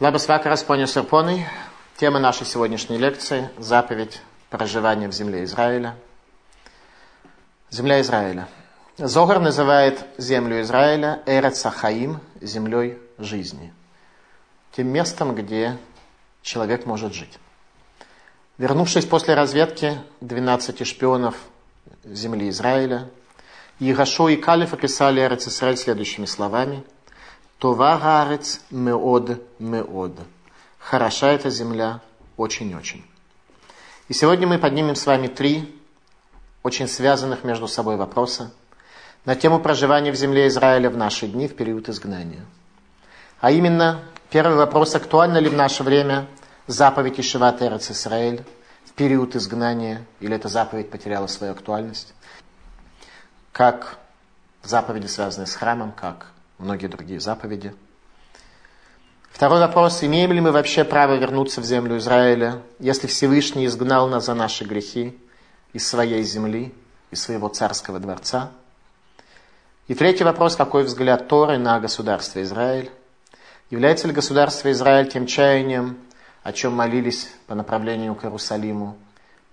Vakaras, ponios ir ponai. Тема нашей сегодняшней лекции – заповедь проживания в земле Израиля. Земля Израиля. Зогар называет землю Израиля Эрец Ахаим – землей жизни. Тем местом, где человек может жить. Вернувшись после разведки 12 шпионов земли Израиля, Игашо и Калиф описали Эрец Израиль следующими словами. Това гарец меод меод. Хороша эта земля очень-очень. И сегодня мы поднимем с вами три очень связанных между собой вопроса на тему проживания в земле Израиля в наши дни в период изгнания. А именно, первый вопрос, актуальна ли в наше время заповедь Ишеват Эрец Израиль в период изгнания, или эта заповедь потеряла свою актуальность, как заповеди, связанные с храмом, как многие другие заповеди. Второй вопрос, имеем ли мы вообще право вернуться в землю Израиля, если Всевышний изгнал нас за наши грехи из своей земли, из своего царского дворца? И третий вопрос, какой взгляд Торы на государство Израиль? Является ли государство Израиль тем чаянием, о чем молились по направлению к Иерусалиму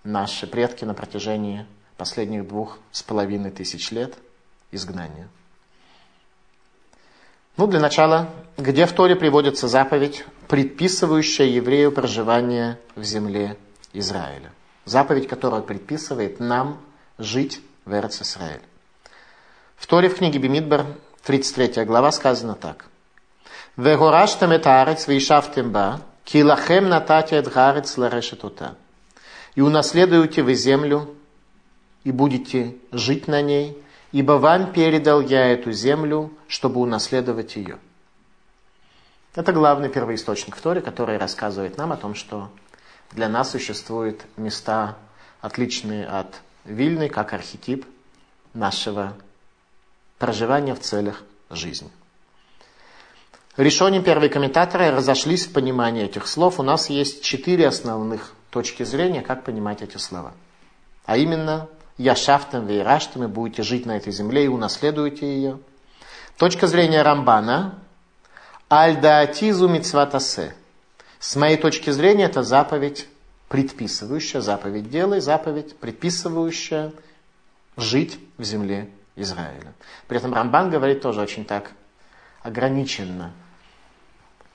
наши предки на протяжении последних двух с половиной тысяч лет изгнания? Ну, для начала, где в Торе приводится заповедь, предписывающая еврею проживание в земле Израиля? Заповедь, которая предписывает нам жить в Эрц Израиль. В Торе в книге Бимидбар, 33 глава, сказано так. «Вегораштам это арец, вейшафтем ба, килахем натати эт гарец ларешетута». И унаследуете вы землю, и будете жить на ней, ибо вам передал я эту землю, чтобы унаследовать ее. Это главный первоисточник в Торе, который рассказывает нам о том, что для нас существуют места, отличные от Вильны, как архетип нашего проживания в целях жизни. Решением первые комментаторы разошлись в понимании этих слов. У нас есть четыре основных точки зрения, как понимать эти слова. А именно, Яшафтам, Вейраштам, и будете жить на этой земле и унаследуете ее. Точка зрения Рамбана. Альдаатизу. С моей точки зрения, это заповедь предписывающая, заповедь делай, заповедь предписывающая жить в земле Израиля. При этом Рамбан говорит тоже очень так ограниченно,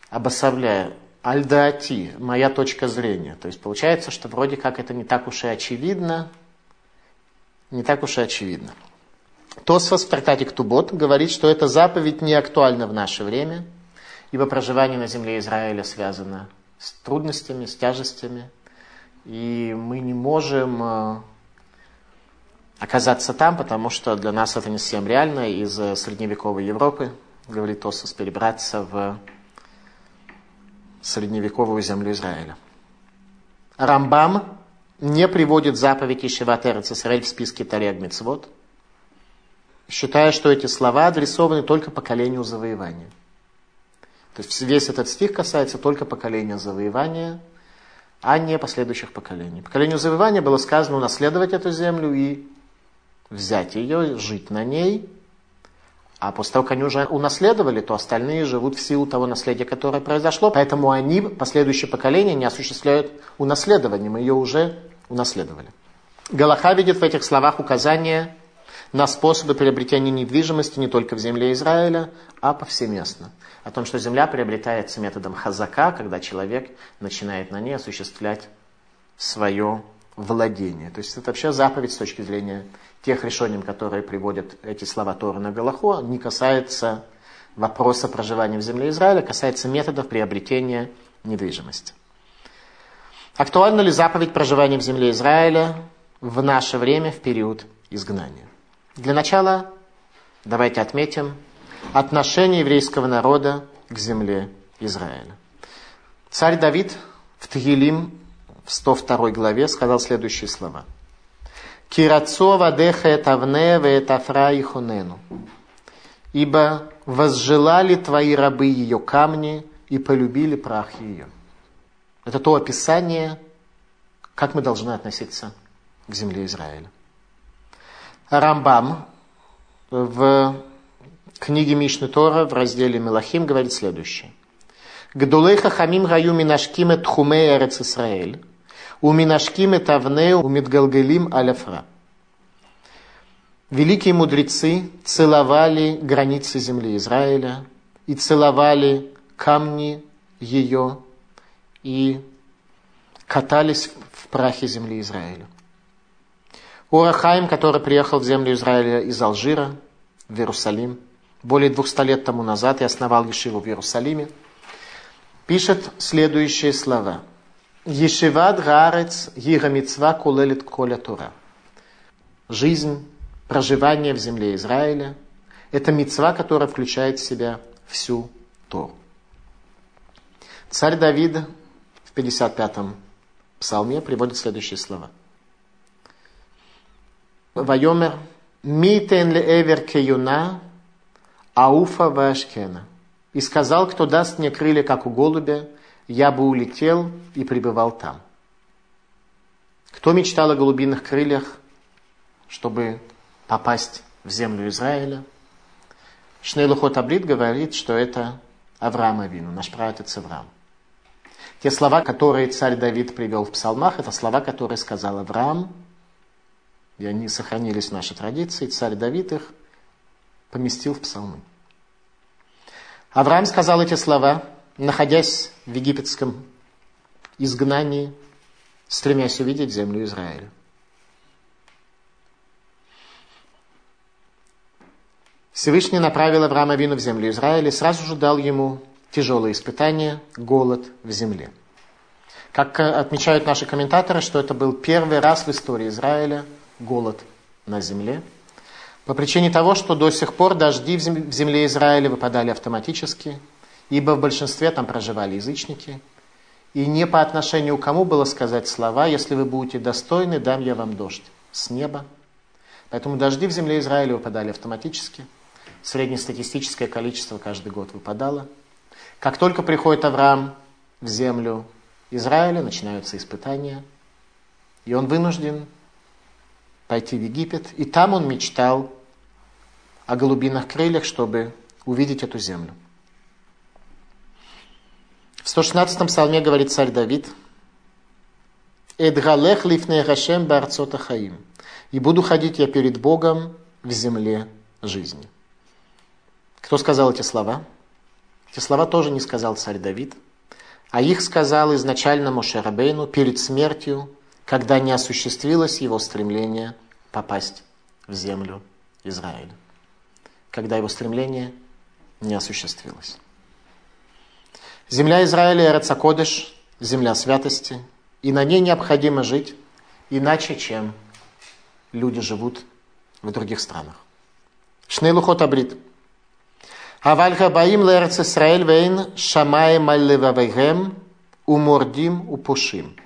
обособляя Альдаати, моя точка зрения. То есть получается, что вроде как это не так уж и очевидно, не так уж и очевидно. Тосфос в трактате Ктубот говорит, что эта заповедь не актуальна в наше время, ибо проживание на земле Израиля связано с трудностями, с тяжестями, и мы не можем э, оказаться там, потому что для нас это не совсем реально из э, средневековой Европы, говорит Тосфос, перебраться в средневековую землю Израиля. Рамбам не приводит заповедь Ишеват Эрец Исраэль в списке Тарек Мицвод, считая, что эти слова адресованы только поколению завоевания. То есть весь этот стих касается только поколения завоевания, а не последующих поколений. Поколению завоевания было сказано унаследовать эту землю и взять ее, жить на ней, а после того, как они уже унаследовали, то остальные живут в силу того наследия, которое произошло. Поэтому они, последующие поколения, не осуществляют унаследование. Мы ее уже унаследовали. Галаха видит в этих словах указание на способы приобретения недвижимости не только в земле Израиля, а повсеместно. О том, что земля приобретается методом хазака, когда человек начинает на ней осуществлять свое владение. То есть это вообще заповедь с точки зрения тех решений, которые приводят эти слова Торы на Галаху, не касается вопроса проживания в земле Израиля, касается методов приобретения недвижимости. Актуальна ли заповедь проживания в земле Израиля в наше время, в период изгнания? Для начала давайте отметим отношение еврейского народа к земле Израиля. Царь Давид в Тагилим в 102 главе сказал следующие слова. Кирацо вадеха этавне веэтафра и хунену. Ибо возжелали твои рабы ее камни и полюбили прах ее. Это то описание, как мы должны относиться к земле Израиля. Рамбам в книге Мишны Тора в разделе Мелахим говорит следующее. Гдулей хахамим гаю минашким тхуме хуме эрец Исраэль, у минашкиме эт у мидгалгалим аляфра. Великие мудрецы целовали границы земли Израиля и целовали камни ее и катались в прахе земли Израиля. Урахаим, который приехал в землю Израиля из Алжира в Иерусалим, более двухста лет тому назад и основал Ешиву в Иерусалиме, пишет следующие слова. Ешиват гарец гирамицва кулелит коля тура. Жизнь, проживание в земле Израиля – это мецва, которая включает в себя всю Тору. Царь Давид в 55-м псалме приводит следующие слова. Вайомер «Митен ле эвер кеюна ауфа вашкена». И сказал, кто даст мне крылья, как у голубя, я бы улетел и пребывал там. Кто мечтал о голубиных крыльях, чтобы попасть в землю Израиля? Шнейлухот Абрид говорит, что это Авраам Авину, наш праотец Авраам. Те слова, которые царь Давид привел в псалмах, это слова, которые сказал Авраам, и они сохранились в нашей традиции. Царь Давид их поместил в псалмы. Авраам сказал эти слова, находясь в египетском изгнании, стремясь увидеть землю Израиля. Всевышний направил Авраама Вину в землю Израиля и сразу же дал ему тяжелые испытания, голод в земле. Как отмечают наши комментаторы, что это был первый раз в истории Израиля голод на земле – по причине того, что до сих пор дожди в земле Израиля выпадали автоматически, ибо в большинстве там проживали язычники, и не по отношению к кому было сказать слова, если вы будете достойны, дам я вам дождь с неба. Поэтому дожди в земле Израиля выпадали автоматически. Среднестатистическое количество каждый год выпадало. Как только приходит Авраам в землю Израиля, начинаются испытания, и он вынужден пойти в Египет, и там он мечтал о голубиных крыльях, чтобы увидеть эту землю. В 116-м псалме говорит царь Давид, «Эдгалех лифне Гашем барцота хаим» «И буду ходить я перед Богом в земле жизни». Кто сказал эти слова? Эти слова тоже не сказал царь Давид, а их сказал изначально Мошерабейну перед смертью когда не осуществилось его стремление попасть в землю Израиля. Когда его стремление не осуществилось. Земля Израиля – Эрцакодыш, земля святости, и на ней необходимо жить иначе, чем люди живут в других странах. Шнейлухот абрит. Авальха баим лерц Исраэль вейн шамаем аль умордим упушим.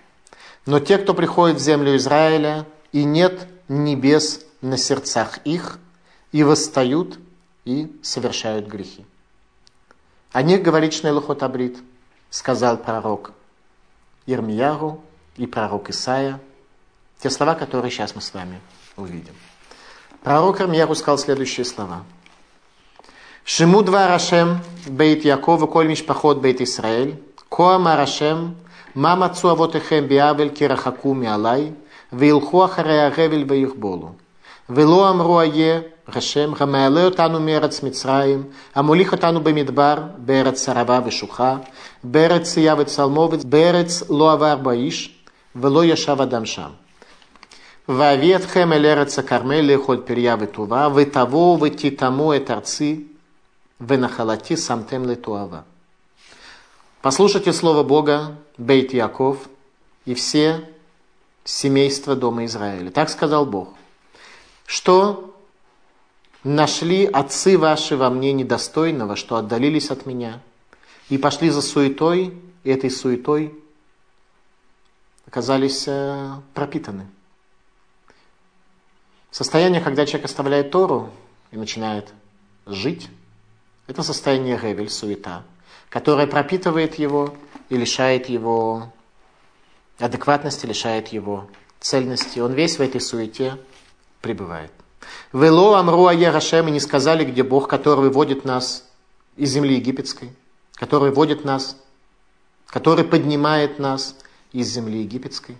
Но те, кто приходит в землю Израиля, и нет небес на сердцах их, и восстают, и совершают грехи. О них говорит Шнейлухот Абрит, сказал пророк Ирмияру и пророк Исаия, те слова, которые сейчас мы с вами увидим. Пророк Ирмияру сказал следующие слова – שמעו דבר השם בית יעקב וכל משפחות בית ישראל, כה אמר השם, מה מצאו אבותיכם בעוול כי רחקו מעלי, וילכו אחרי ההבל ויכבולו. ולא אמרו איה השם המעלה אותנו מארץ מצרים, המוליך אותנו במדבר, בארץ ערבה ושוחה, בארץ צייה וצלמובת, בארץ לא עבר בה איש, ולא ישב אדם שם. ואביא אתכם אל ארץ הכרמל לאכול פריה וטובה, ותבואו ותטמאו את ארצי, Венахалати самтем летуава. Послушайте слово Бога, Бейт Яков и все семейства дома Израиля. Так сказал Бог. Что нашли отцы ваши во мне недостойного, что отдалились от меня, и пошли за суетой, и этой суетой оказались э, пропитаны. Состояние, когда человек оставляет Тору и начинает жить, это состояние ревель, суета – которая пропитывает его и лишает его адекватности, лишает его цельности. Он весь в этой суете пребывает. Вело амру Аяхашем и не сказали, где Бог, который выводит нас из земли египетской, который вводит нас который поднимает нас из земли египетской.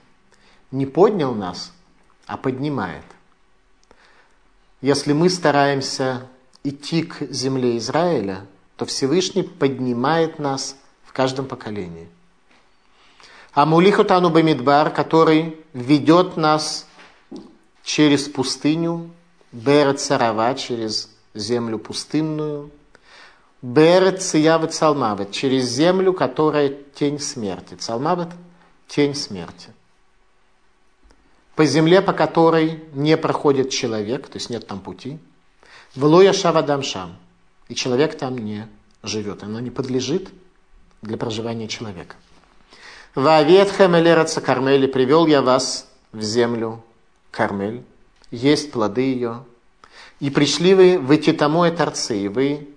Не поднял нас, а поднимает. Если мы стараемся идти к земле Израиля, то Всевышний поднимает нас в каждом поколении. А Мулихутану Бамидбар, который ведет нас через пустыню, Берет Сарава, через землю пустынную, Берет Циявет Салмавет, через землю, которая тень смерти. Салмавет – тень смерти. По земле, по которой не проходит человек, то есть нет там пути. Влоя Шавадамшам. И человек там не живет. Оно не подлежит для проживания человека. Ваавет Хемелераца Кармели, привел я вас в землю Кармель, есть плоды ее. И пришли вы в Этитамое Торцы, и вы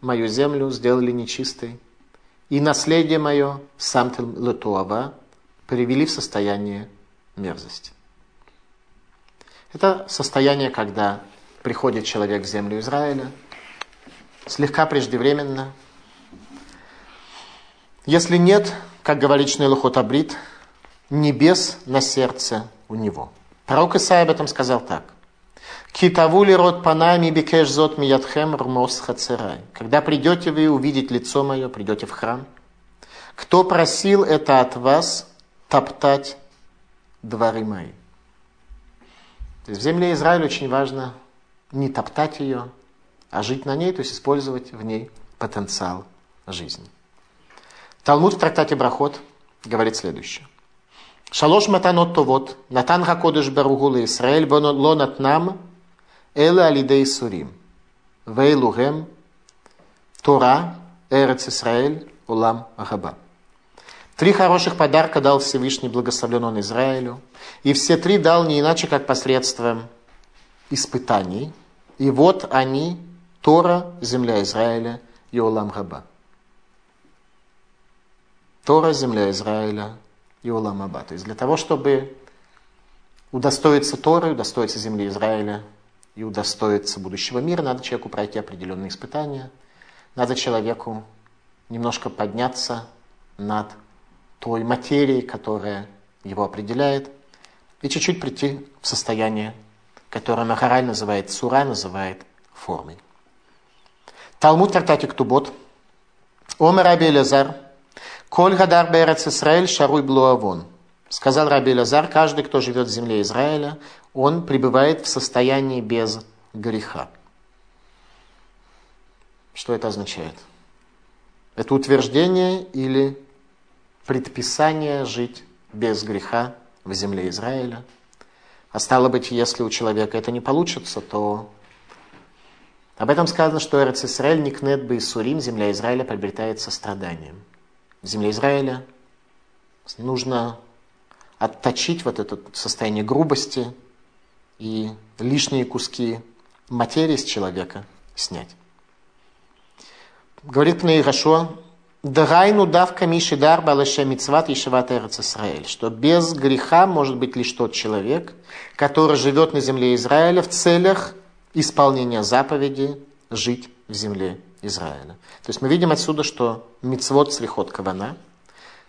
мою землю сделали нечистой. И наследие мое, Самтел Летуава, привели в состояние мерзости. Это состояние, когда приходит человек в землю Израиля, слегка преждевременно. Если нет, как говорит Шнейлухот Абрит, небес на сердце у него. Пророк Исаия об этом сказал так. Китавули род панами бекеш зот миядхем рмос хацерай. Когда придете вы увидеть лицо мое, придете в храм. Кто просил это от вас топтать дворы мои? То есть в земле Израиля очень важно не топтать ее, а жить на ней, то есть использовать в ней потенциал жизни. Талмуд в трактате Брахот говорит следующее. Шалош матанот товот, натан хакодыш баругу Исраэль, ло натнам, эле алидей сурим, вейлугем, Тора, Эрец Исраэль, Улам Агаба. Три хороших подарка дал Всевышний, благословлен он Израилю. И все три дал не иначе, как посредством испытаний. И вот они, Тора, земля Израиля и Олам Габа. Тора, земля Израиля и Олам Габа. То есть для того, чтобы удостоиться Торы, удостоиться земли Израиля и удостоиться будущего мира, надо человеку пройти определенные испытания. Надо человеку немножко подняться над той материи, которая его определяет, и чуть-чуть прийти в состояние, которое Махараль называет Сура, называет формой. Талмуд Тартати Ктубот, Омер Раби Лазар, Коль Гадар Берец Исраэль Шаруй Блуавон. Сказал Раби Лазар, каждый, кто живет в земле Израиля, он пребывает в состоянии без греха. Что это означает? Это утверждение или предписание жить без греха в земле Израиля. А стало быть, если у человека это не получится, то об этом сказано, что Эрец Израиль, Никнет Сурим, земля Израиля приобретает состраданием. В земле Израиля нужно отточить вот это состояние грубости и лишние куски материи с человека снять. Говорит Пнеирашо, Дагайну давка мишидар балаша мицват и шиват Израиль, что без греха может быть лишь тот человек, который живет на земле Израиля в целях исполнения заповеди жить в земле Израиля. То есть мы видим отсюда, что мицвод слихот кавана,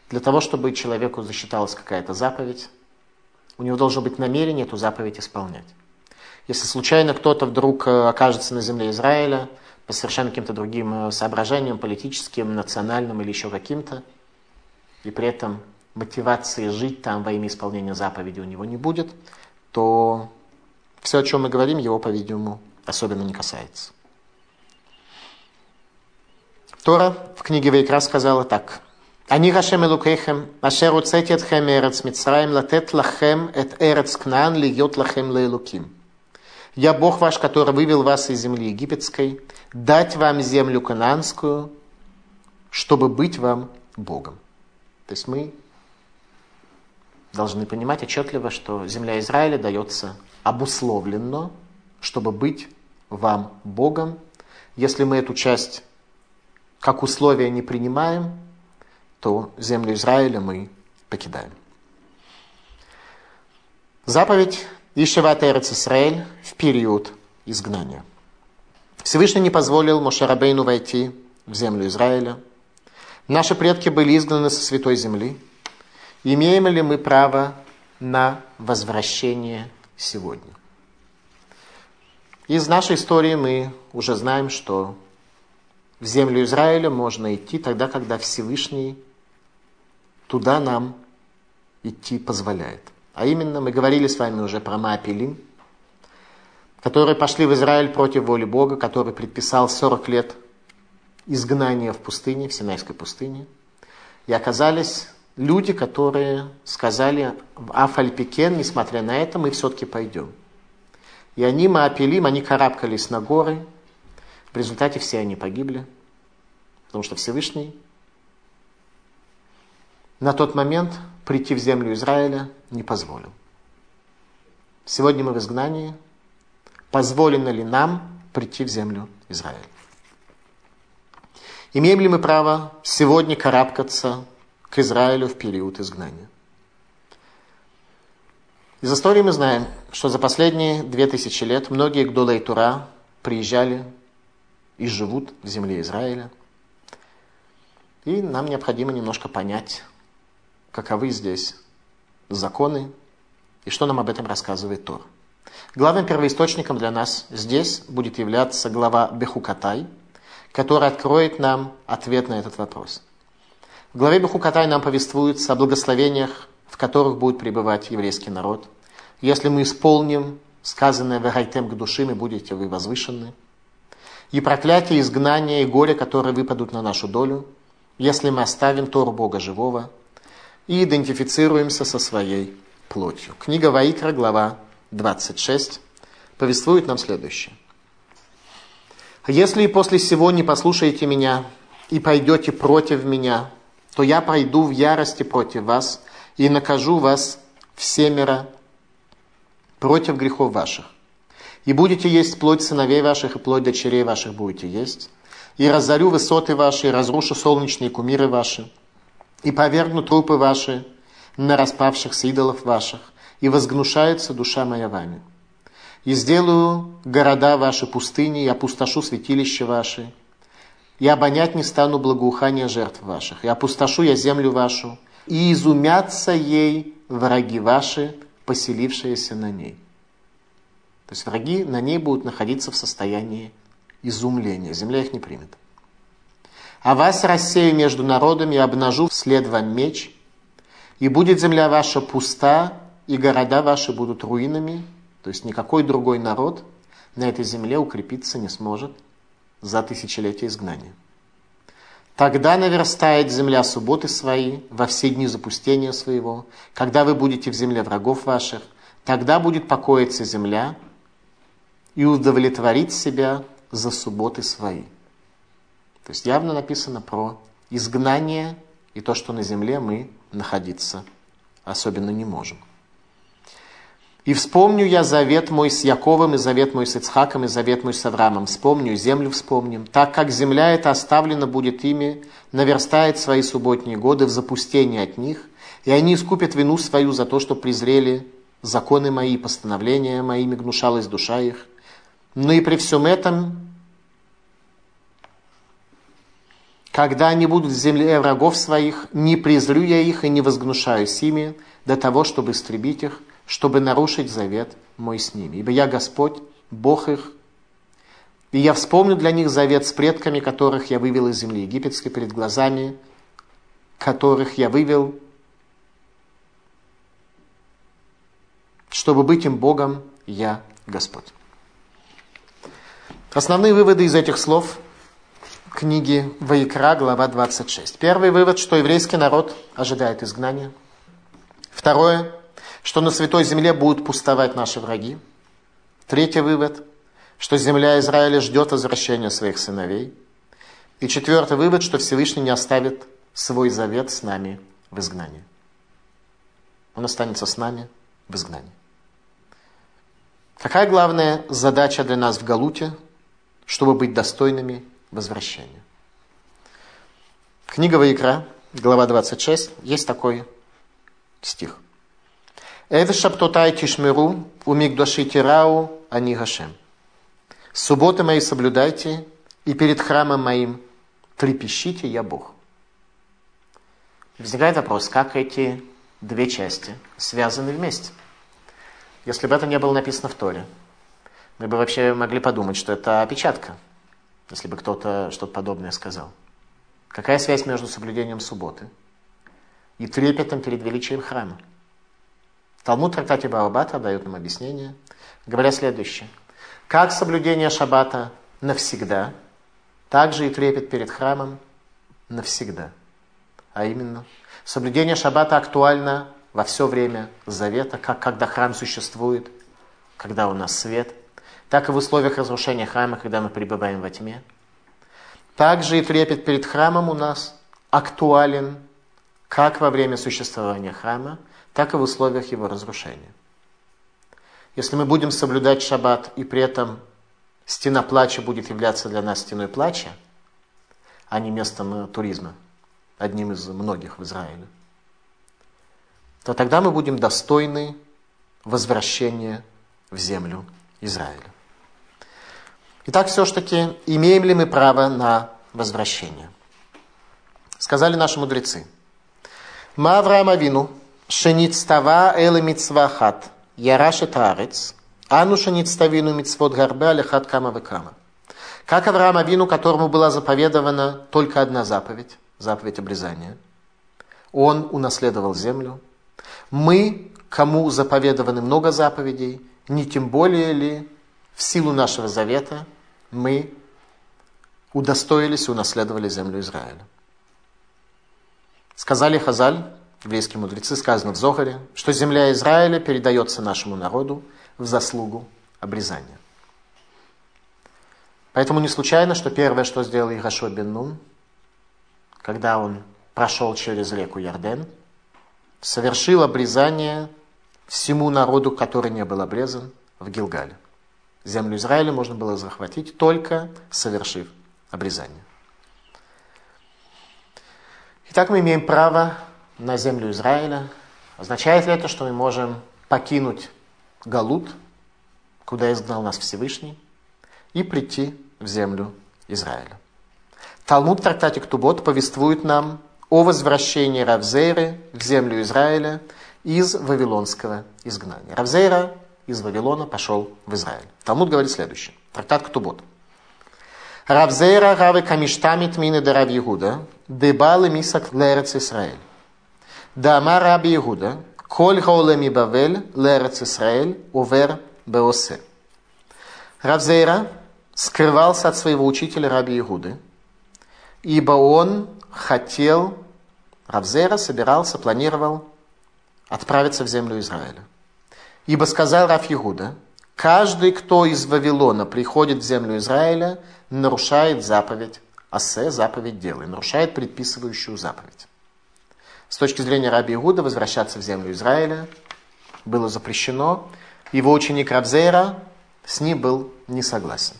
для того, чтобы человеку засчиталась какая-то заповедь, у него должно быть намерение эту заповедь исполнять. Если случайно кто-то вдруг э, окажется на земле Израиля – по совершенно каким-то другим э, соображениям, политическим, национальным или еще каким-то, и при этом мотивации жить там во имя исполнения заповеди у него не будет, то все, о чем мы говорим, его, по-видимому, особенно не касается. Тора в книге Вейкра сказала так. «Они Гашем Элукейхем, ашер уцети этхем эрец Мицраим, латет лахем эт эрец Кнаан, льет лахем лейлуким». Я Бог ваш, который вывел вас из земли египетской, дать вам землю кананскую, чтобы быть вам Богом. То есть мы должны понимать отчетливо, что земля Израиля дается обусловленно, чтобы быть вам Богом. Если мы эту часть как условие не принимаем, то землю Израиля мы покидаем. Заповедь Ишеват Эрец Исраэль в период изгнания. Всевышний не позволил Мошарабейну войти в землю Израиля. Наши предки были изгнаны со святой земли. Имеем ли мы право на возвращение сегодня? Из нашей истории мы уже знаем, что в землю Израиля можно идти тогда, когда Всевышний туда нам идти позволяет. А именно, мы говорили с вами уже про Маапилим, которые пошли в Израиль против воли Бога, который предписал 40 лет изгнания в пустыне, в Синайской пустыне. И оказались люди, которые сказали в Афальпикен, несмотря на это, мы все-таки пойдем. И они, Маапилим, они карабкались на горы. В результате все они погибли, потому что Всевышний на тот момент прийти в землю Израиля не позволил. Сегодня мы в изгнании. Позволено ли нам прийти в землю Израиля? Имеем ли мы право сегодня карабкаться к Израилю в период изгнания? Из истории мы знаем, что за последние две тысячи лет многие Гдолей Тура приезжали и живут в земле Израиля. И нам необходимо немножко понять, каковы здесь законы и что нам об этом рассказывает Тор. Главным первоисточником для нас здесь будет являться глава Бехукатай, который откроет нам ответ на этот вопрос. В главе Бехукатай нам повествуется о благословениях в которых будет пребывать еврейский народ. Если мы исполним сказанное «Вегайтем к души, мы будете вы возвышены». И проклятие, изгнание и горе, которые выпадут на нашу долю, если мы оставим Тору Бога живого и идентифицируемся со своей плотью. Книга Ваикра, глава 26, повествует нам следующее. «Если и после сего не послушаете меня и пойдете против меня, то я пойду в ярости против вас и накажу вас всемеро против грехов ваших. И будете есть плоть сыновей ваших, и плоть дочерей ваших будете есть. И разорю высоты ваши, и разрушу солнечные кумиры ваши, и повергну трупы ваши на распавшихся идолов ваших, и возгнушается душа моя вами. И сделаю города ваши пустыни, и опустошу святилища ваши, и обонять не стану благоухания жертв ваших, и опустошу я землю вашу, и изумятся ей враги ваши, поселившиеся на ней. То есть враги на ней будут находиться в состоянии изумления. Земля их не примет. А вас рассею между народами, обнажу вслед вам меч, и будет земля ваша пуста, и города ваши будут руинами, то есть никакой другой народ на этой земле укрепиться не сможет за тысячелетие изгнания. Тогда наверстает земля субботы свои во все дни запустения своего, когда вы будете в земле врагов ваших, тогда будет покоиться земля и удовлетворить себя за субботы свои. То есть явно написано про изгнание и то, что на земле мы находиться особенно не можем. И вспомню я завет мой с Яковом, и завет мой с Ицхаком, и завет мой с Авраамом. Вспомню, землю вспомним. Так как земля эта оставлена будет ими, наверстает свои субботние годы в запустении от них, и они искупят вину свою за то, что презрели законы мои, постановления моими, гнушалась душа их. Но и при всем этом, когда они будут в земле врагов своих, не презрю я их и не возгнушаюсь ими до того, чтобы истребить их, чтобы нарушить завет мой с ними. Ибо я Господь, Бог их, и я вспомню для них завет с предками, которых я вывел из земли египетской перед глазами, которых я вывел, чтобы быть им Богом, я Господь. Основные выводы из этих слов книги Ваикра, глава 26. Первый вывод, что еврейский народ ожидает изгнания. Второе, что на Святой Земле будут пустовать наши враги. Третий вывод, что земля Израиля ждет возвращения своих сыновей. И четвертый вывод, что Всевышний не оставит свой завет с нами в изгнании. Он останется с нами в изгнании. Какая главная задача для нас в Галуте, чтобы быть достойными возвращения? Книга Ваикра, глава 26, есть такой стих. Эве шаптотай тишмеру, умигдаши тирау, ани гашем. Субботы мои соблюдайте, и перед храмом моим трепещите, я Бог. Возникает вопрос, как эти две части связаны вместе. Если бы это не было написано в Торе, мы бы вообще могли подумать, что это опечатка, если бы кто-то что-то подобное сказал. Какая связь между соблюдением субботы и трепетом перед величием храма? Талмуд трактате Баабата дает нам объяснение, говоря следующее. Как соблюдение шаббата навсегда, так же и трепет перед храмом навсегда. А именно, соблюдение шаббата актуально во все время завета, как когда храм существует, когда у нас свет, так и в условиях разрушения храма, когда мы пребываем во тьме. Также и трепет перед храмом у нас актуален как во время существования храма, так и в условиях его разрушения. Если мы будем соблюдать шаббат, и при этом стена плача будет являться для нас стеной плача, а не местом туризма, одним из многих в Израиле, то тогда мы будем достойны возвращения в землю Израиля. Итак, все-таки имеем ли мы право на возвращение? Сказали наши мудрецы. Ма Авраам Авину, шеництава эле мицвахат, ярашет арец, ану шеництавину мицвод гарбе алихат кама векама. Как Авраам Авину, которому была заповедована только одна заповедь, заповедь обрезания, он унаследовал землю. Мы, кому заповедованы много заповедей, не тем более ли в силу нашего завета мы удостоились и унаследовали землю Израиля. Сказали Хазаль, еврейские мудрецы, сказано в Зохаре, что земля Израиля передается нашему народу в заслугу обрезания. Поэтому не случайно, что первое, что сделал Ирашо бен Нун, когда он прошел через реку Ярден, совершил обрезание всему народу, который не был обрезан в Гилгале. Землю Израиля можно было захватить только совершив обрезание. Итак, мы имеем право на землю Израиля. Означает ли это, что мы можем покинуть Галут, куда изгнал нас Всевышний, и прийти в землю Израиля? Талмуд в трактате Ктубот повествует нам о возвращении Равзейры в землю Израиля из Вавилонского изгнания. Равзейра из Вавилона пошел в Израиль. Талмуд говорит следующее. Трактат Ктубот. Равзейра равы камиштамит мины да Рав Егуда, дебалы мисак лерец Исраэль. Дама Раби Егуда, коль хаолеми бавель лерец Исраэль, увер беосе. Равзейра скрывался от своего учителя Раби Егуды, ибо он хотел, Равзера собирался, планировал отправиться в землю Израиля. Ибо сказал Раф Егуда, каждый, кто из Вавилона приходит в землю Израиля, нарушает заповедь Асе, заповедь дела, нарушает предписывающую заповедь. С точки зрения Раби Игуда возвращаться в землю Израиля было запрещено. Его ученик Равзейра с ним был не согласен.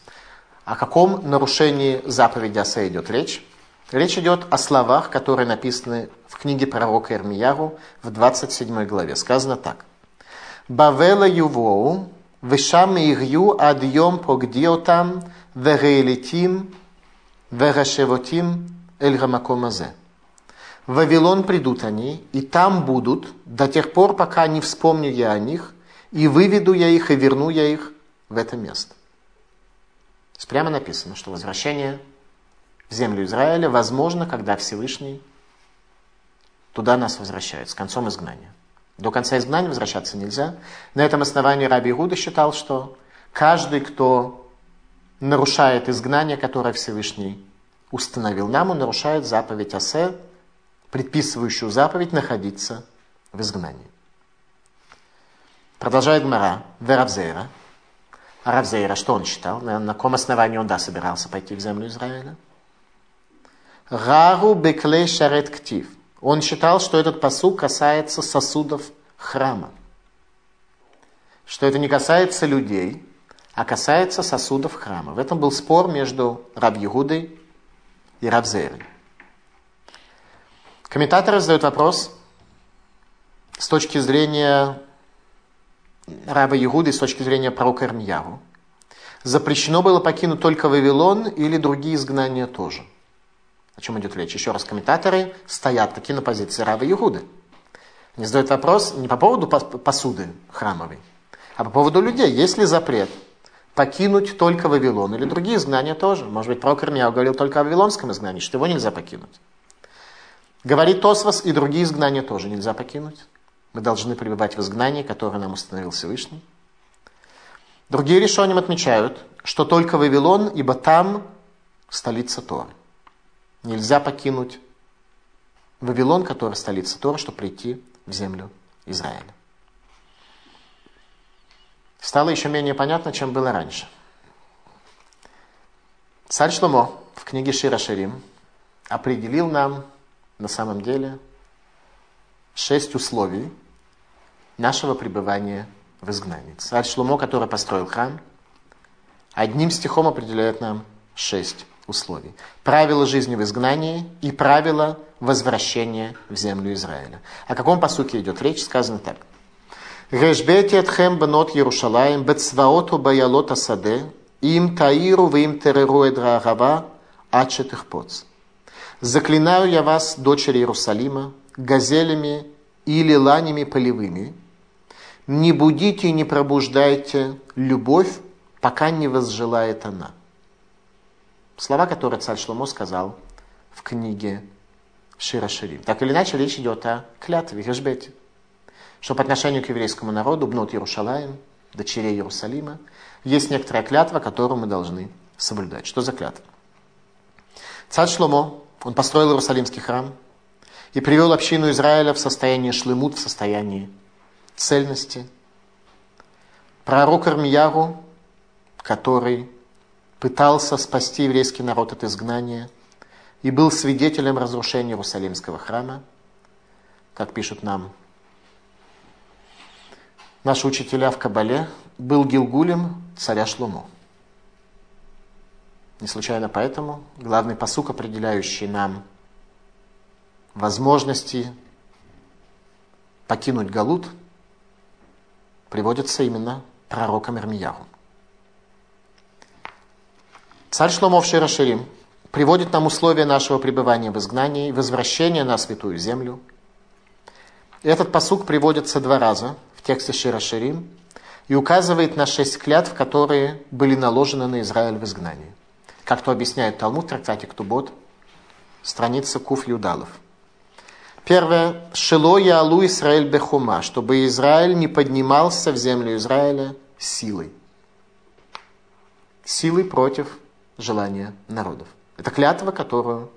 О каком нарушении заповеди Асе идет речь? Речь идет о словах, которые написаны в книге пророка Ирмияру в 27 главе. Сказано так. Бавела ювоу, вишам игью адьем погдиотам, вереэлитим, верашевотим, эль гамакомазе. В Вавилон придут они, и там будут, до тех пор, пока не вспомню я о них, и выведу я их, и верну я их в это место. То прямо написано, что возвращение в землю Израиля возможно, когда Всевышний туда нас возвращает, с концом изгнания. До конца изгнания возвращаться нельзя. На этом основании Раби Игуда считал, что каждый, кто нарушает изгнание, которое Всевышний установил нам, он нарушает заповедь Асе, предписывающую заповедь находиться в изгнании. Продолжает Мара, Веравзейра. А Равзейра, что он считал? На, на каком основании он, да, собирался пойти в землю Израиля? Рару беклей шарет ктив. Он считал, что этот посуд касается сосудов храма. Что это не касается людей, а касается сосудов храма. В этом был спор между Раб Егудой и Равзерой. Комментаторы задают вопрос с точки зрения раба Егуды, с точки зрения пророка Ирмияру. Запрещено было покинуть только Вавилон или другие изгнания тоже? О чем идет речь? Еще раз, комментаторы стоят таки на позиции Рава Иуды. Они задают вопрос не по поводу посуды храмовой, а по поводу людей. Есть ли запрет покинуть только Вавилон или другие изгнания тоже? Может быть, пророк Ирмияу говорил только о вавилонском изгнании, что его нельзя покинуть. Говорит Тосвос, и другие изгнания тоже нельзя покинуть. Мы должны пребывать в изгнании, которое нам установил Всевышний. Другие решением отмечают, что только Вавилон, ибо там столица Торы. Нельзя покинуть Вавилон, который столица Торы, чтобы прийти в землю Израиля. Стало еще менее понятно, чем было раньше. Царь Шломо в книге Шира Ширим определил нам на самом деле шесть условий нашего пребывания в изгнании. Царь Шломо, который построил храм, одним стихом определяет нам шесть условий. Правила жизни в изгнании и правила возвращения в землю Израиля. О каком посуке идет речь? Сказано так. Решбете этхем бенот Иерушалаем, бецваоту баялот асаде, им таиру в им тереру эдрагава, ачетых поц. Заклинаю я вас, дочери Иерусалима, газелями или ланями полевыми, не будите и не пробуждайте любовь, пока не возжелает она. Слова, которые царь Шломо сказал в книге Шира Ширим. Так или иначе, речь идет о клятве, Гешбете. Что по отношению к еврейскому народу, Бнот Иерушалаем, дочерей Иерусалима, есть некоторая клятва, которую мы должны соблюдать. Что за клятва? Царь Шломо, он построил Иерусалимский храм и привел общину Израиля в состояние шлемут, в состоянии цельности. Пророк Армияру, который пытался спасти еврейский народ от изгнания и был свидетелем разрушения Иерусалимского храма, как пишут нам наши учителя в Кабале, был Гилгулем царя Шлуму. Не случайно поэтому главный посук, определяющий нам возможности покинуть Галут, приводится именно пророком Ирмияру. Царь Шломов Широширим приводит нам условия нашего пребывания в изгнании, возвращения на святую землю. Этот посук приводится два раза в тексте Широширим и указывает на шесть клятв, которые были наложены на Израиль в изгнании. Как то объясняет Талмуд в трактате Ктубот, страница Куф Юдалов. Первое. Шило Яалу Израиль Бехума, чтобы Израиль не поднимался в землю Израиля силой. Силой против желания народов. Это клятва, которую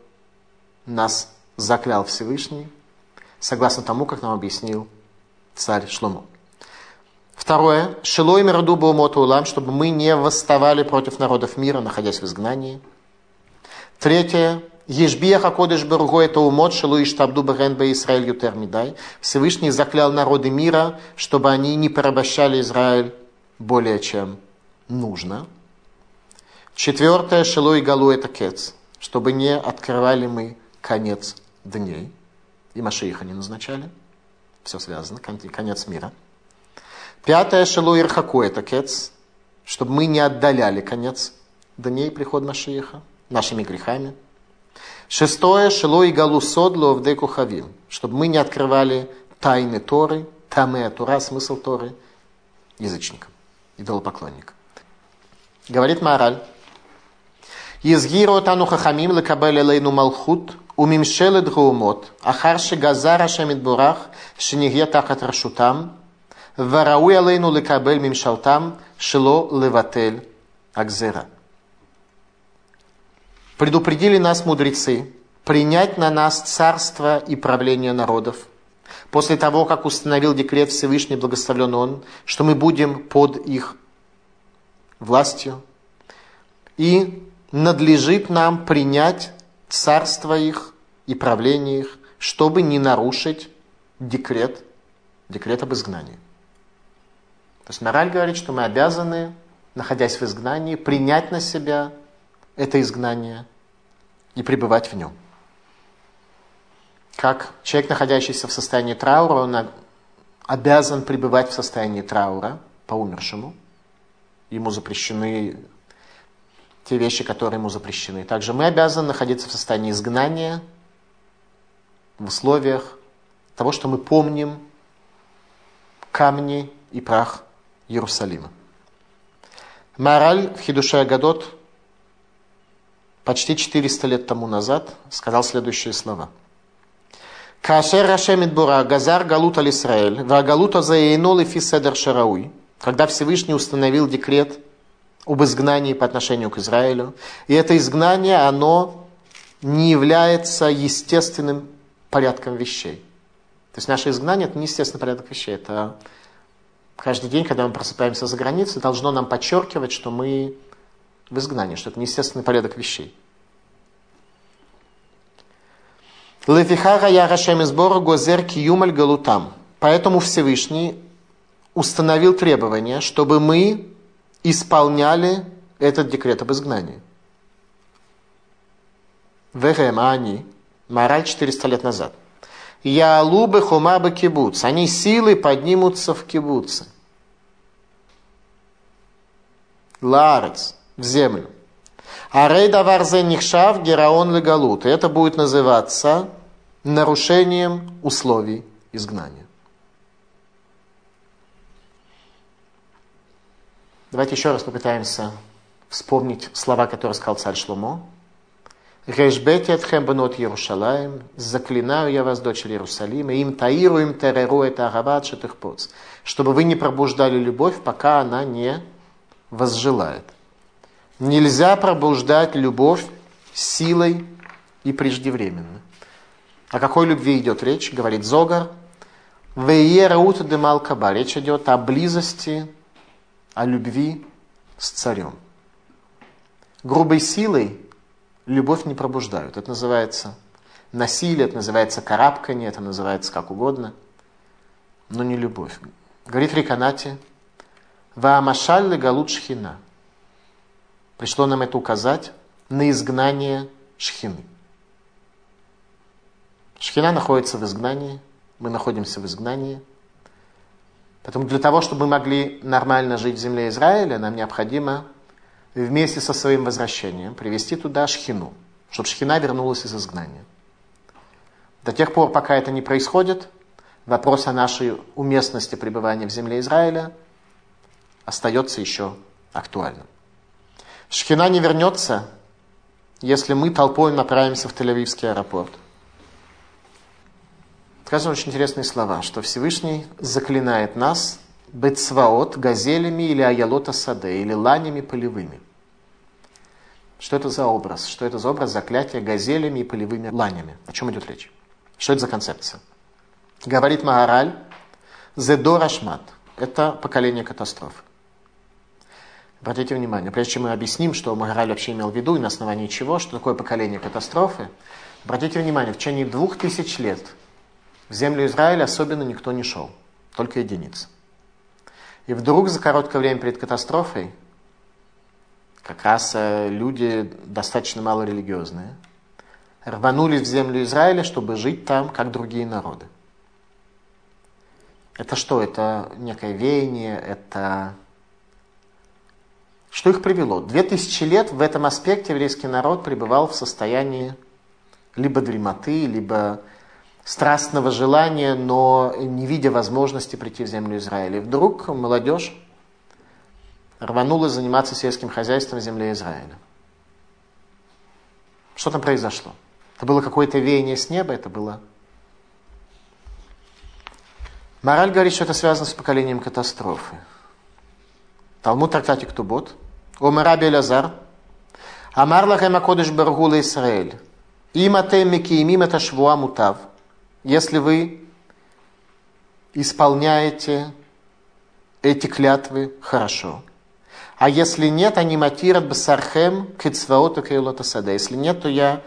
нас заклял Всевышний, согласно тому, как нам объяснил царь Шломо. Второе. Шилой мираду баумоту улам, чтобы мы не восставали против народов мира, находясь в изгнании. Третье. Ежбия хакодыш бурго это умот шилу и штабду бген бе Израиль ютер мидай. Всевышний заклял народы мира, чтобы они не порабощали Израиль более чем нужно. Четвертое, и галу это кец, чтобы не открывали мы конец дней. И Машииха не назначали. Все связано, конец мира. Пятое, шилу и рхаку это кец, чтобы мы не отдаляли конец дней прихода Машииха нашими грехами. Шестое, шило и галу содло в деку чтобы мы не открывали тайны Торы, тамея Тура, смысл Торы, язычникам, идолопоклонникам. Говорит Мораль, Изгиро отану хахамим лекабеле элейну малхут, умимшеле гаумот, ахарши газара шамит бурах, шенигье тахат рашутам, варауи алейну лекабель мимшалтам, шило леватель акзера. Предупредили нас мудрецы принять на нас царство и правление народов. После того, как установил декрет Всевышний Благословлен Он, что мы будем под их властью. И надлежит нам принять царство их и правление их, чтобы не нарушить декрет, декрет об изгнании. То есть Мораль говорит, что мы обязаны, находясь в изгнании, принять на себя это изгнание и пребывать в нем. Как человек, находящийся в состоянии траура, он обязан пребывать в состоянии траура по умершему. Ему запрещены те вещи, которые ему запрещены. Также мы обязаны находиться в состоянии изгнания, в условиях того, что мы помним камни и прах Иерусалима. Мораль в Хидуше Агадот почти 400 лет тому назад сказал следующие слова. Кашер Бура, Газар Галут Аль Исраэль, Вагалута Заейнол и Фиседер Шарауи, когда Всевышний установил декрет об изгнании по отношению к Израилю. И это изгнание, оно не является естественным порядком вещей. То есть наше изгнание – это не естественный порядок вещей. Это каждый день, когда мы просыпаемся за границей, должно нам подчеркивать, что мы в изгнании, что это неестественный порядок вещей. Лефихара я Рашем избора Гозер Киюмаль Галутам. Поэтому Всевышний установил требование, чтобы мы исполняли этот декрет об изгнании. Вехем, они, мораль 400 лет назад. Яалубы хумабы кибуц. Они силой поднимутся в кибуцы. Ларец, в землю. А рейда варзе нихшав гераон легалут. Это будет называться нарушением условий изгнания. Давайте еще раз попытаемся вспомнить слова, которые сказал царь Шломо. Решбете этхем бнот Иерушалаем, заклинаю я вас, дочери Иерусалима, им таиру, им тереру, это агават поц, чтобы вы не пробуждали любовь, пока она не возжелает. Нельзя пробуждать любовь силой и преждевременно. О какой любви идет речь? Говорит Зогар. Веераут де. Речь идет о близости о любви с царем. Грубой силой любовь не пробуждают. Это называется насилие, это называется карабкание, это называется как угодно, но не любовь. Говорит Риканати, Ваамашалли галут шхина. Пришло нам это указать на изгнание шхины. Шхина находится в изгнании, мы находимся в изгнании – Поэтому для того, чтобы мы могли нормально жить в земле Израиля, нам необходимо вместе со своим возвращением привести туда шхину, чтобы шхина вернулась из изгнания. До тех пор, пока это не происходит, вопрос о нашей уместности пребывания в земле Израиля остается еще актуальным. Шхина не вернется, если мы толпой направимся в Тель-Авивский аэропорт – Сказаны очень интересные слова, что Всевышний заклинает нас бецваот, газелями или аялота саде, или ланями полевыми. Что это за образ? Что это за образ заклятия газелями и полевыми ланями? О чем идет речь? Что это за концепция? Говорит Магараль, Зедор Ашмат. Это поколение катастроф. Обратите внимание, прежде чем мы объясним, что Магараль вообще имел в виду и на основании чего, что такое поколение катастрофы, обратите внимание, в течение двух тысяч лет в землю Израиля особенно никто не шел, только единицы. И вдруг за короткое время перед катастрофой как раз э, люди достаточно мало религиозные рванулись в землю Израиля, чтобы жить там, как другие народы. Это что? Это некое веяние, это... Что их привело? Две тысячи лет в этом аспекте еврейский народ пребывал в состоянии либо дремоты, либо страстного желания, но не видя возможности прийти в землю Израиля. И вдруг молодежь рванула заниматься сельским хозяйством в земле Израиля. Что там произошло? Это было какое-то веяние с неба, это было... Мораль говорит, что это связано с поколением катастрофы. Талмуд трактате Ктубот. Омараби Лазар. Амар лахем акодыш баргула Исраэль. Им атем мекиимим это швуа мутав если вы исполняете эти клятвы хорошо. А если нет, они матират басархем кицваоту кейлота сада. Если нет, то я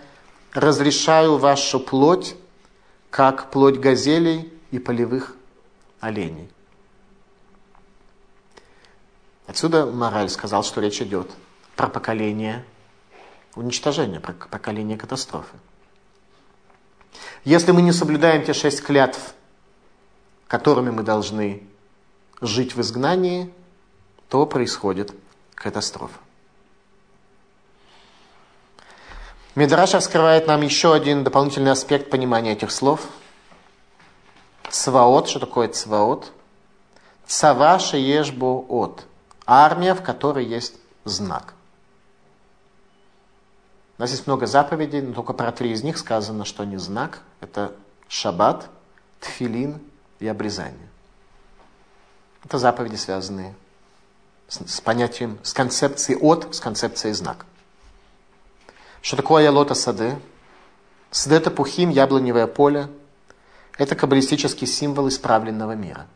разрешаю вашу плоть, как плоть газелей и полевых оленей. Отсюда мораль сказал, что речь идет про поколение уничтожения, про поколение катастрофы. Если мы не соблюдаем те шесть клятв, которыми мы должны жить в изгнании, то происходит катастрофа. Мидраш раскрывает нам еще один дополнительный аспект понимания этих слов. Цваот, что такое цваот? Цава шеешбу от. Армия, в которой есть знак. У нас есть много заповедей, но только про три из них сказано, что не знак. Это шаббат, тфилин и обрезание. Это заповеди, связанные с, с понятием, с концепцией от, с концепцией знак. Что такое ялота сады? Сады это пухим, яблоневое поле. Это каббалистический символ исправленного мира.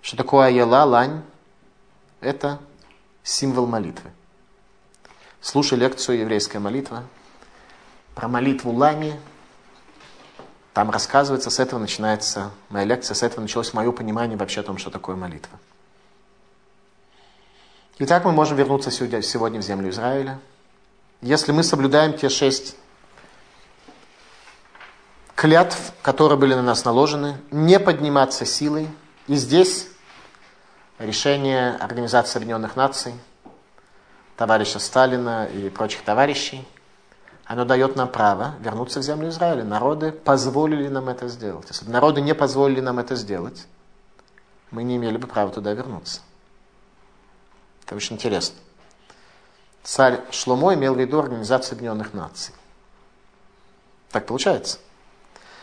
Что такое аяла, лань? Это символ молитвы. Слушай лекцию «Еврейская молитва» про молитву Лами. Там рассказывается, с этого начинается моя лекция, с этого началось мое понимание вообще о том, что такое молитва. Итак, мы можем вернуться сегодня в землю Израиля. Если мы соблюдаем те шесть клятв, которые были на нас наложены, не подниматься силой. И здесь решение Организации Объединенных Наций – товарища Сталина и прочих товарищей, оно дает нам право вернуться в землю Израиля. Народы позволили нам это сделать. Если бы народы не позволили нам это сделать, мы не имели бы права туда вернуться. Это очень интересно. Царь Шломо имел в виду Организацию Объединенных Наций. Так получается.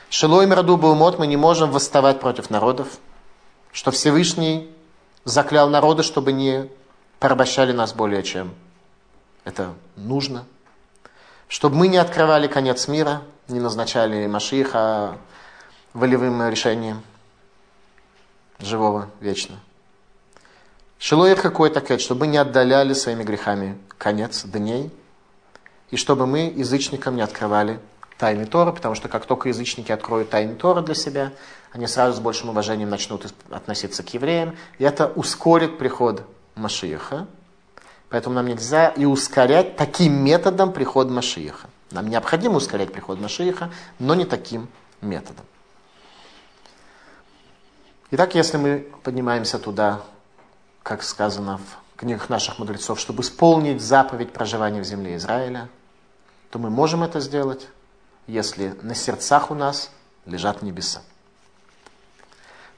Шилой Мираду Баумот мы не можем восставать против народов, что Всевышний заклял народы, чтобы не порабощали нас более чем это нужно. Чтобы мы не открывали конец мира, не назначали Машиха волевым решением живого вечно. Шилоир какой-то кэт, чтобы мы не отдаляли своими грехами конец дней, и чтобы мы язычникам не открывали тайны Тора, потому что как только язычники откроют тайны Тора для себя, они сразу с большим уважением начнут относиться к евреям, и это ускорит приход Машииха, Поэтому нам нельзя и ускорять таким методом приход Машииха. Нам необходимо ускорять приход Машииха, но не таким методом. Итак, если мы поднимаемся туда, как сказано в книгах наших мудрецов, чтобы исполнить заповедь проживания в земле Израиля, то мы можем это сделать, если на сердцах у нас лежат небеса.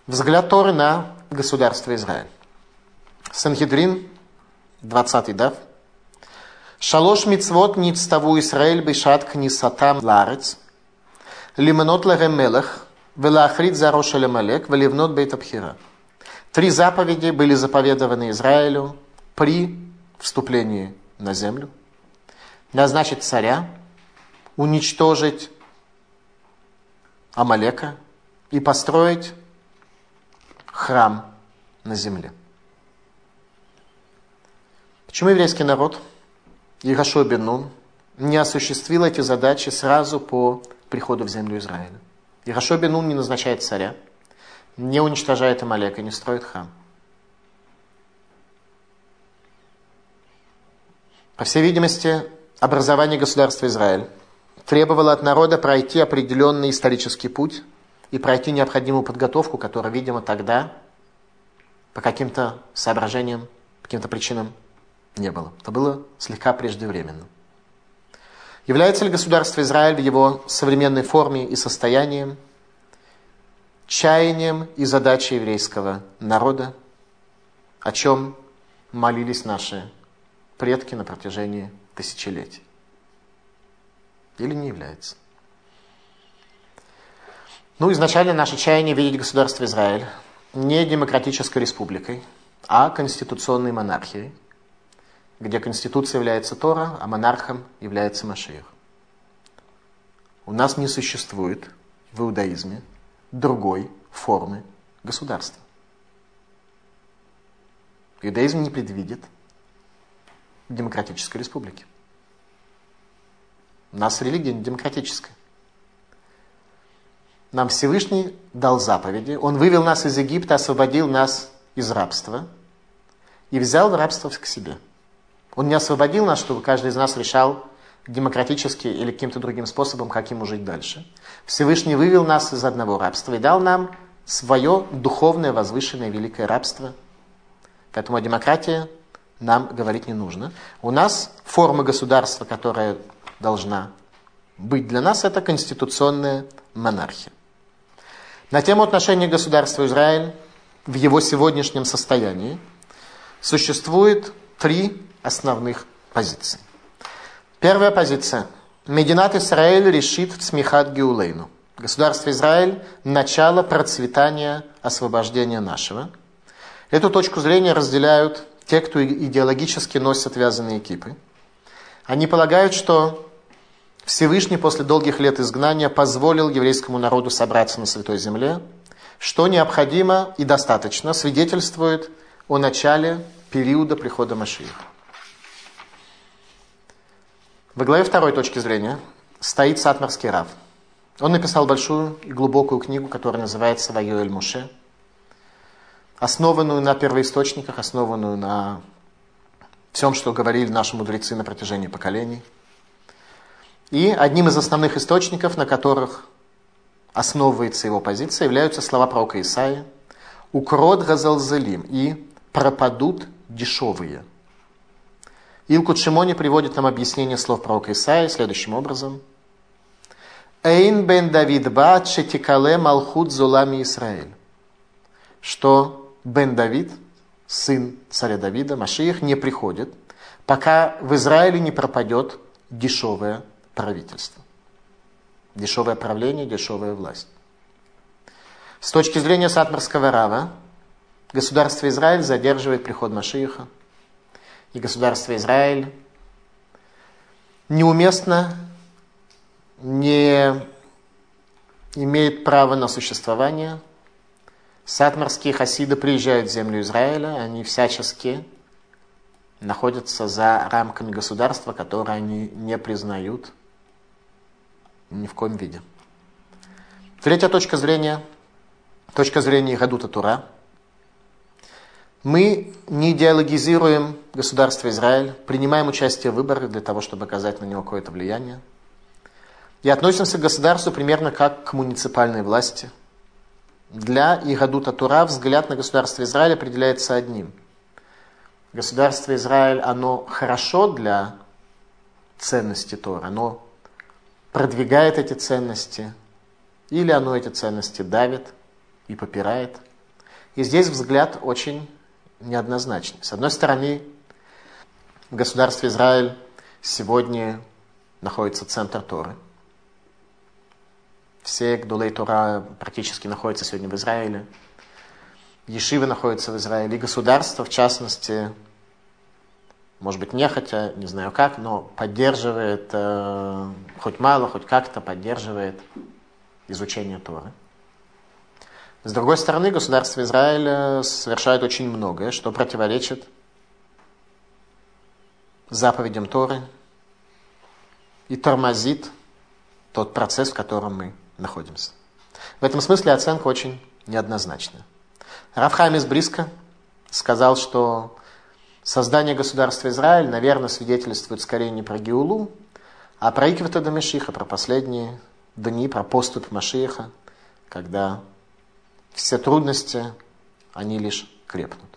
Взгляд Торы на государство Израиль. Санхедрин 20 дав. Шалош мицвот ництаву Исраэль бешат книсатам ларец, лимонот лерем мелех, велахрит зарош алемалек, веливнот бейтабхира. Три заповеди были заповедованы Израилю при вступлении на землю. Назначить царя, уничтожить Амалека и построить храм на земле. Почему еврейский народ, Ирашо Бен не осуществил эти задачи сразу по приходу в землю Израиля? Ирашо Бен не назначает царя, не уничтожает Амалека, не строит храм. По всей видимости, образование государства Израиль требовало от народа пройти определенный исторический путь и пройти необходимую подготовку, которая, видимо, тогда по каким-то соображениям, по каким-то причинам не было. Это было слегка преждевременно. Является ли государство Израиль в его современной форме и состоянии чаянием и задачей еврейского народа, о чем молились наши предки на протяжении тысячелетий? Или не является? Ну, изначально наше чаяние видеть государство Израиль не демократической республикой, а конституционной монархией – где конституция является Тора, а монархом является Машиих. У нас не существует в иудаизме другой формы государства. Иудаизм не предвидит демократической республики. У нас религия не демократическая. Нам Всевышний дал заповеди. Он вывел нас из Египта, освободил нас из рабства и взял в рабство к себе – он не освободил нас, чтобы каждый из нас решал демократически или каким-то другим способом, как ему жить дальше. Всевышний вывел нас из одного рабства и дал нам свое духовное, возвышенное, великое рабство. Поэтому о демократии нам говорить не нужно. У нас форма государства, которая должна быть. Для нас это конституционная монархия. На тему отношения государства Израиль в его сегодняшнем состоянии существует три основных позиции. Первая позиция. Мединат Израиль решит смехат Геулейну. Государство Израиль – начало процветания освобождения нашего. Эту точку зрения разделяют те, кто идеологически носят вязаные кипы. Они полагают, что Всевышний после долгих лет изгнания позволил еврейскому народу собраться на Святой Земле, что необходимо и достаточно свидетельствует о начале периода прихода Машииха. Во главе второй точки зрения стоит Сатмарский Рав – он написал большую и глубокую книгу, которая называется «Вайоэль Муше», основанную на первоисточниках, основанную на всем, что говорили наши мудрецы на протяжении поколений. И одним из основных источников, на которых основывается его позиция, являются слова пророка Исаия «Укрот газалзалим» и «пропадут дешевые». Илкут Шимони приводит нам объяснение слов пророка Исаия следующим образом – Эйн бен Давид бат шетикале малхут зулами Израиль. Что бен Давид, сын царя Давида, Машиих, не приходит, пока в Израиле не пропадет дешевое правительство. Дешевое правление, дешевая власть. С точки зрения Сатмарского Рава, государство Израиль задерживает приход Машииха. И государство Израиль неуместно не имеет права на существование. Сатмарские хасиды приезжают в землю Израиля, они всячески находятся за рамками государства, которое они не признают ни в коем виде. Третья точка зрения, точка зрения Гадута Тура. Мы не идеологизируем государство Израиль, принимаем участие в выборах для того, чтобы оказать на него какое-то влияние – и относимся к государству примерно как к муниципальной власти. Для Игадута Тура взгляд на государство Израиль определяется одним. Государство Израиль, оно хорошо для ценности Тора, оно продвигает эти ценности, или оно эти ценности давит и попирает. И здесь взгляд очень неоднозначный. С одной стороны, в государстве Израиль сегодня находится центр Торы – все Гдулей Тора практически находятся сегодня в Израиле. Ешивы находятся в Израиле. И государство, в частности, может быть, нехотя, не знаю как, но поддерживает, э, хоть мало, хоть как-то поддерживает изучение Торы. С другой стороны, государство Израиля совершает очень многое, что противоречит заповедям Торы и тормозит тот процесс, в котором мы находимся. В этом смысле оценка очень неоднозначная. Рафхайм из Бриска сказал, что создание государства Израиль, наверное, свидетельствует скорее не про Геулу, а про Иквета до Мешиха, про последние дни, про поступ Машиха, когда все трудности, они лишь крепнут.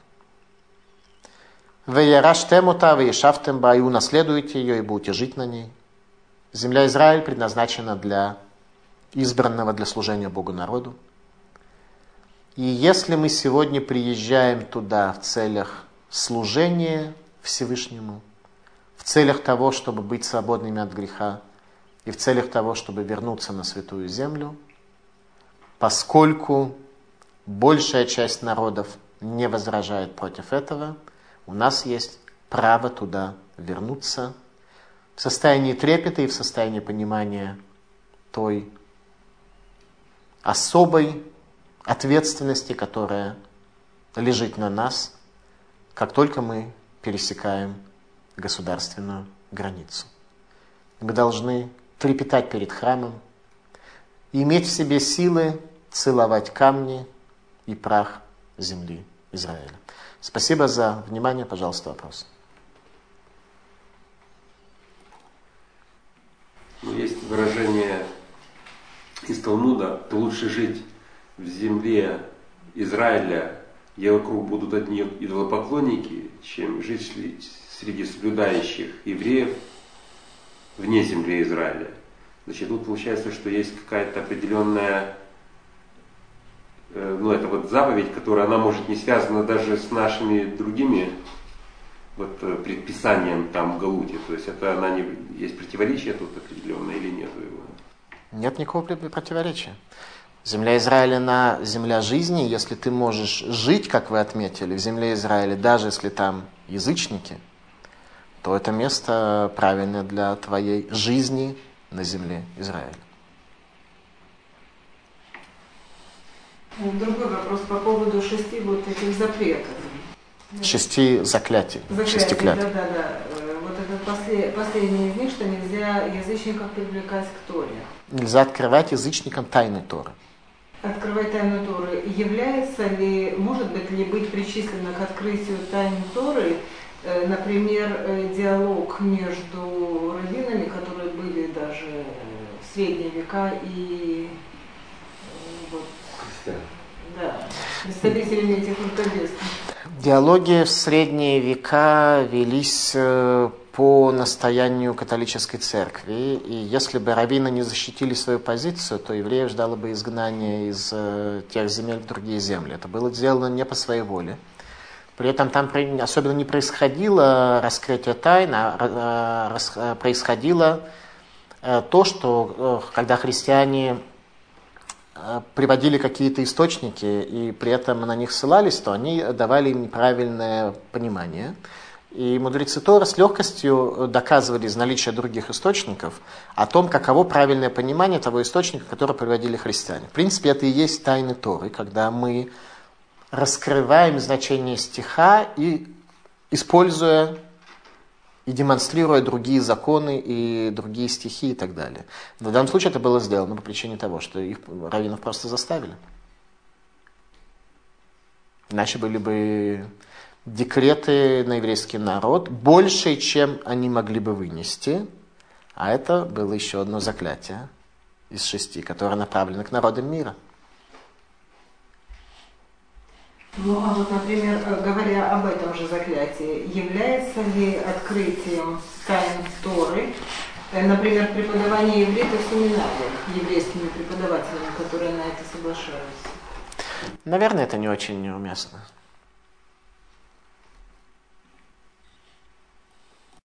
Веяраш темута, веешафтем баю, наследуйте ее и будете жить на ней. Земля Израиль предназначена для избранного для служения Богу народу. И если мы сегодня приезжаем туда в целях служения Всевышнему, в целях того, чтобы быть свободными от греха, и в целях того, чтобы вернуться на святую землю, поскольку большая часть народов не возражает против этого, у нас есть право туда вернуться в состоянии трепета и в состоянии понимания той особой ответственности, которая лежит на нас, как только мы пересекаем государственную границу. Мы должны трепетать перед храмом и иметь в себе силы целовать камни и прах земли Израиля. Спасибо за внимание. Пожалуйста, вопрос. Ну, есть выражение из Талмуда, то лучше жить в земле Израиля, где вокруг будут одни идолопоклонники, чем жить среди соблюдающих евреев вне земли Израиля. Значит, тут получается, что есть какая-то определенная, ну это вот заповедь, которая она может не связана даже с нашими другими вот э, предписанием там Галуте. То есть это она не, есть противоречие тут определенное или нет его? Нет никакого противоречия. Земля Израиля на земля жизни, если ты можешь жить, как вы отметили, в земле Израиля, даже если там язычники, то это место правильное для твоей жизни на земле Израиля. Другой вопрос по поводу шести вот этих запретов. Шести заклятий, заклятий шести. Да, да, да. Вот это послед, последний из них, что нельзя язычников привлекать к Торе. Нельзя открывать язычникам тайны Торы. Открывать тайну Торы. Является ли, может быть ли быть причислено к открытию тайны Торы, э, например, э, диалог между раввинами, которые были даже в средние века и да, представителями этих ультабестов? Диалоги в средние века велись э, по настоянию католической церкви. И если бы раввины не защитили свою позицию, то евреев ждало бы изгнание из э, тех земель в другие земли. Это было сделано не по своей воле. При этом там особенно не происходило раскрытие тайн, а э, происходило то, что когда христиане приводили какие-то источники и при этом на них ссылались, то они давали им неправильное понимание. И мудрецы Тора с легкостью доказывали из наличия других источников о том, каково правильное понимание того источника, который приводили христиане. В принципе, это и есть тайны Торы, когда мы раскрываем значение стиха и используя и демонстрируя другие законы и другие стихи и так далее. В данном случае это было сделано по причине того, что их раввинов просто заставили. Иначе были бы декреты на еврейский народ больше, чем они могли бы вынести. А это было еще одно заклятие из шести, которое направлено к народам мира. Ну, а вот, например, э, говоря об этом же заклятии, является ли открытием тайн Торы, э, например, преподавание евреев в семинариях еврейскими преподавателями, которые на это соглашаются? Наверное, это не очень неуместно.